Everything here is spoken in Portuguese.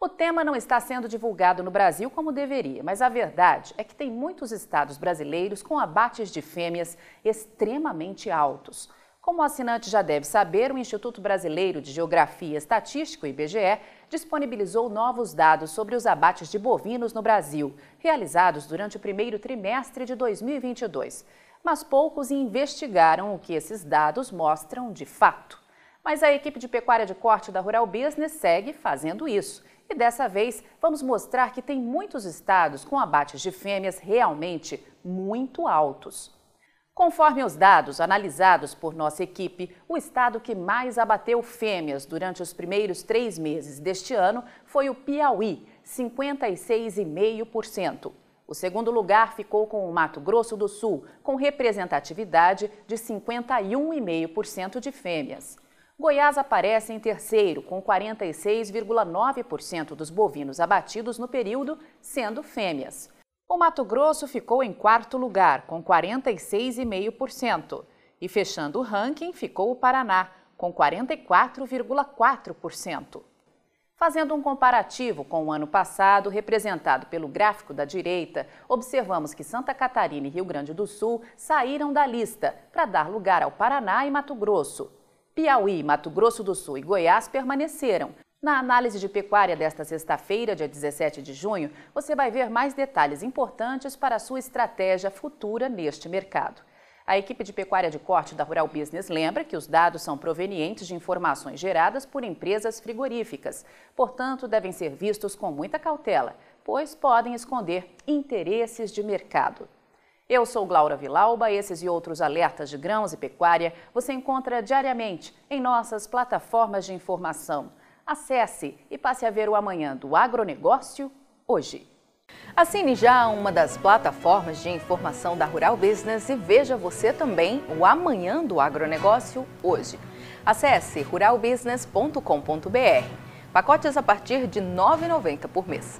O tema não está sendo divulgado no Brasil como deveria, mas a verdade é que tem muitos estados brasileiros com abates de fêmeas extremamente altos. Como o assinante já deve saber, o Instituto Brasileiro de Geografia e Estatística, IBGE, disponibilizou novos dados sobre os abates de bovinos no Brasil, realizados durante o primeiro trimestre de 2022. Mas poucos investigaram o que esses dados mostram de fato. Mas a equipe de pecuária de corte da Rural Business segue fazendo isso e dessa vez vamos mostrar que tem muitos estados com abates de fêmeas realmente muito altos. Conforme os dados analisados por nossa equipe, o estado que mais abateu fêmeas durante os primeiros três meses deste ano foi o Piauí, 56,5%. O segundo lugar ficou com o Mato Grosso do Sul, com representatividade de 51,5% de fêmeas. Goiás aparece em terceiro, com 46,9% dos bovinos abatidos no período sendo fêmeas. O Mato Grosso ficou em quarto lugar, com 46,5%. E fechando o ranking ficou o Paraná, com 44,4%. Fazendo um comparativo com o ano passado, representado pelo gráfico da direita, observamos que Santa Catarina e Rio Grande do Sul saíram da lista para dar lugar ao Paraná e Mato Grosso. Piauí, Mato Grosso do Sul e Goiás permaneceram. Na análise de pecuária desta sexta-feira, dia 17 de junho, você vai ver mais detalhes importantes para a sua estratégia futura neste mercado. A equipe de pecuária de corte da Rural Business lembra que os dados são provenientes de informações geradas por empresas frigoríficas. Portanto, devem ser vistos com muita cautela, pois podem esconder interesses de mercado. Eu sou Glaura Vilauba, esses e outros alertas de grãos e pecuária você encontra diariamente em nossas plataformas de informação. Acesse e passe a ver o amanhã do agronegócio hoje. Assine já uma das plataformas de informação da Rural Business e veja você também o amanhã do agronegócio hoje. Acesse ruralbusiness.com.br. Pacotes a partir de R$ 9,90 por mês.